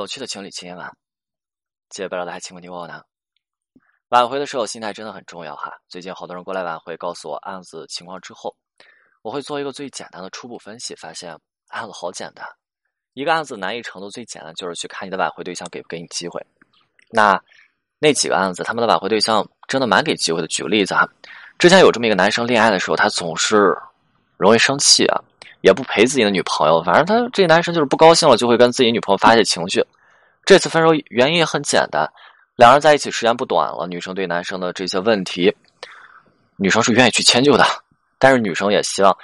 有趣的情侣情缘晚，接不了的还请问你我呢？挽回的时候心态真的很重要哈。最近好多人过来挽回，告诉我案子情况之后，我会做一个最简单的初步分析，发现案子好简单。一个案子难易程度最简单，就是去看你的挽回对象给不给你机会。那那几个案子，他们的挽回对象真的蛮给机会的。举个例子哈，之前有这么一个男生恋爱的时候，他总是容易生气啊。也不陪自己的女朋友，反正他这男生就是不高兴了，就会跟自己女朋友发泄情绪。这次分手原因也很简单，两人在一起时间不短了，女生对男生的这些问题，女生是愿意去迁就的，但是女生也希望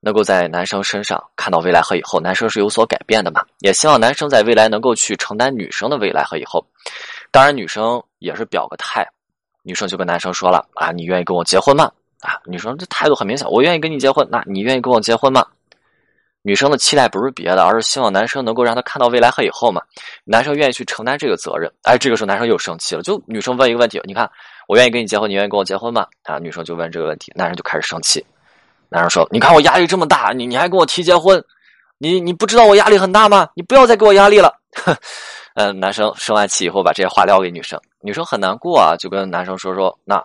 能够在男生身上看到未来和以后，男生是有所改变的嘛，也希望男生在未来能够去承担女生的未来和以后。当然，女生也是表个态，女生就跟男生说了啊，你愿意跟我结婚吗？啊，女生这态度很明显，我愿意跟你结婚，那你愿意跟我结婚吗？女生的期待不是别的，而是希望男生能够让她看到未来和以后嘛。男生愿意去承担这个责任。哎，这个时候男生又生气了，就女生问一个问题：“你看，我愿意跟你结婚，你愿意跟我结婚吗？”啊，女生就问这个问题，男生就开始生气。男生说：“你看我压力这么大，你你还跟我提结婚，你你不知道我压力很大吗？你不要再给我压力了。”嗯，男生生完气以后把这些话撂给女生，女生很难过啊，就跟男生说说：“那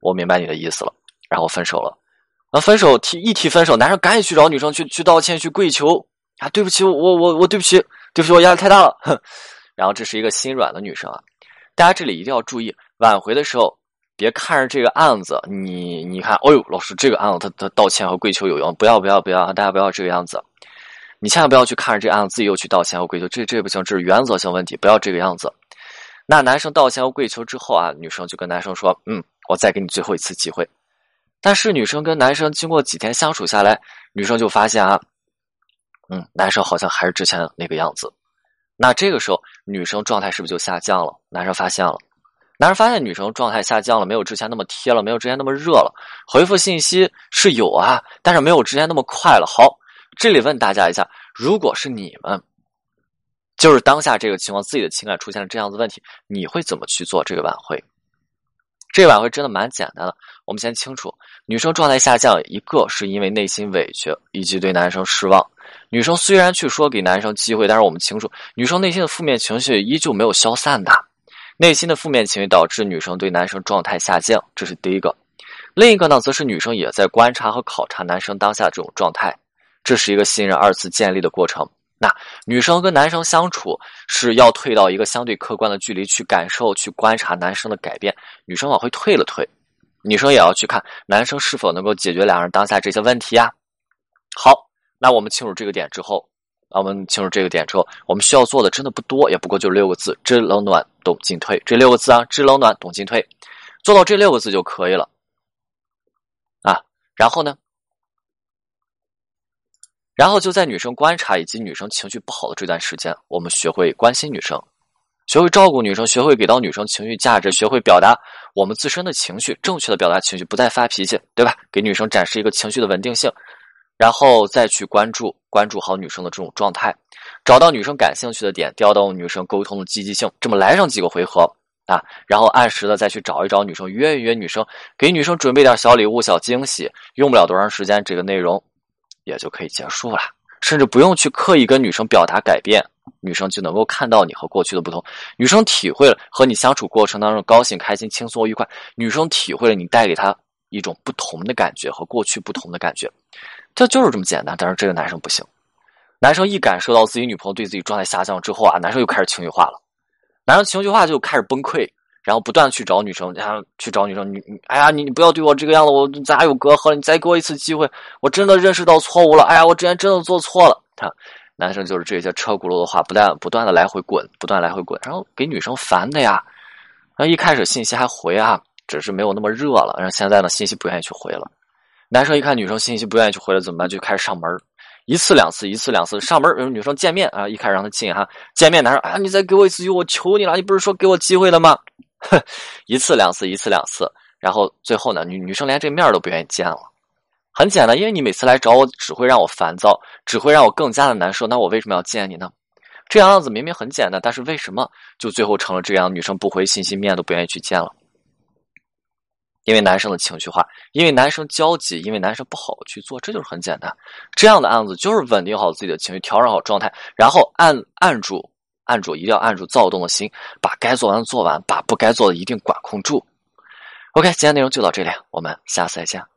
我明白你的意思了，然后分手了。”啊，分手提一提分手，男生赶紧去找女生去去道歉去跪求啊，对不起，我我我对不起，对不起，我压力太大了。哼，然后这是一个心软的女生啊，大家这里一定要注意，挽回的时候别看着这个案子，你你看，哦呦，老师这个案子他他道歉和跪求有用，不要不要不要，大家不要这个样子，你千万不要去看着这个案子自己又去道歉和跪求，这这不行，这是原则性问题，不要这个样子。那男生道歉和跪求之后啊，女生就跟男生说，嗯，我再给你最后一次机会。但是女生跟男生经过几天相处下来，女生就发现啊，嗯，男生好像还是之前那个样子。那这个时候，女生状态是不是就下降了？男生发现了，男生发现女生状态下降了，没有之前那么贴了，没有之前那么热了，回复信息是有啊，但是没有之前那么快了。好，这里问大家一下，如果是你们，就是当下这个情况，自己的情感出现了这样子问题，你会怎么去做这个挽回？这个挽回真的蛮简单的。我们先清楚，女生状态下降，一个是因为内心委屈以及对男生失望。女生虽然去说给男生机会，但是我们清楚，女生内心的负面情绪依旧没有消散的。内心的负面情绪导致女生对男生状态下降，这是第一个。另一个呢，则是女生也在观察和考察男生当下这种状态，这是一个信任二次建立的过程。那女生跟男生相处是要退到一个相对客观的距离去感受、去观察男生的改变。女生往回退了退，女生也要去看男生是否能够解决两人当下这些问题呀。好，那我们清楚这个点之后，那我们清楚这个点之后，我们需要做的真的不多，也不过就六个字：知冷暖，懂进退。这六个字啊，知冷暖，懂进退，做到这六个字就可以了啊。然后呢？然后就在女生观察以及女生情绪不好的这段时间，我们学会关心女生，学会照顾女生，学会给到女生情绪价值，学会表达我们自身的情绪，正确的表达情绪，不再发脾气，对吧？给女生展示一个情绪的稳定性，然后再去关注关注好女生的这种状态，找到女生感兴趣的点，调动女生沟通的积极性，这么来上几个回合啊，然后按时的再去找一找女生，约一约女生，给女生准备点小礼物、小惊喜，用不了多长时间，这个内容。也就可以结束了，甚至不用去刻意跟女生表达改变，女生就能够看到你和过去的不同。女生体会了和你相处过程当中高兴、开心、轻松、愉快，女生体会了你带给她一种不同的感觉和过去不同的感觉，这就是这么简单。但是这个男生不行，男生一感受到自己女朋友对自己状态下降之后啊，男生又开始情绪化了，男生情绪化就开始崩溃。然后不断去找女生，然后去找女生，你你，哎呀，你你不要对我这个样子，我咱俩有隔阂，你再给我一次机会，我真的认识到错误了，哎呀，我之前真的做错了。看，男生就是这些车轱辘的话，不断不断的来回滚，不断来回滚，然后给女生烦的呀。然后一开始信息还回啊，只是没有那么热了，然后现在呢，信息不愿意去回了。男生一看女生信息不愿意去回了，怎么办？就开始上门，一次两次，一次两次上门，女生见面啊，一开始让她进哈，见面男生啊，你再给我一次机会，我求你了，你不是说给我机会了吗？一次两次，一次两次，然后最后呢，女女生连这面都不愿意见了。很简单，因为你每次来找我，只会让我烦躁，只会让我更加的难受。那我为什么要见你呢？这样子明明很简单，但是为什么就最后成了这样？女生不回信息，面都不愿意去见了。因为男生的情绪化，因为男生焦急，因为男生不好去做，这就是很简单。这样的案子就是稳定好自己的情绪，调整好状态，然后按按住。按住，一定要按住躁动的心，把该做完的做完，把不该做的一定管控住。OK，今天内容就到这里，我们下次再见。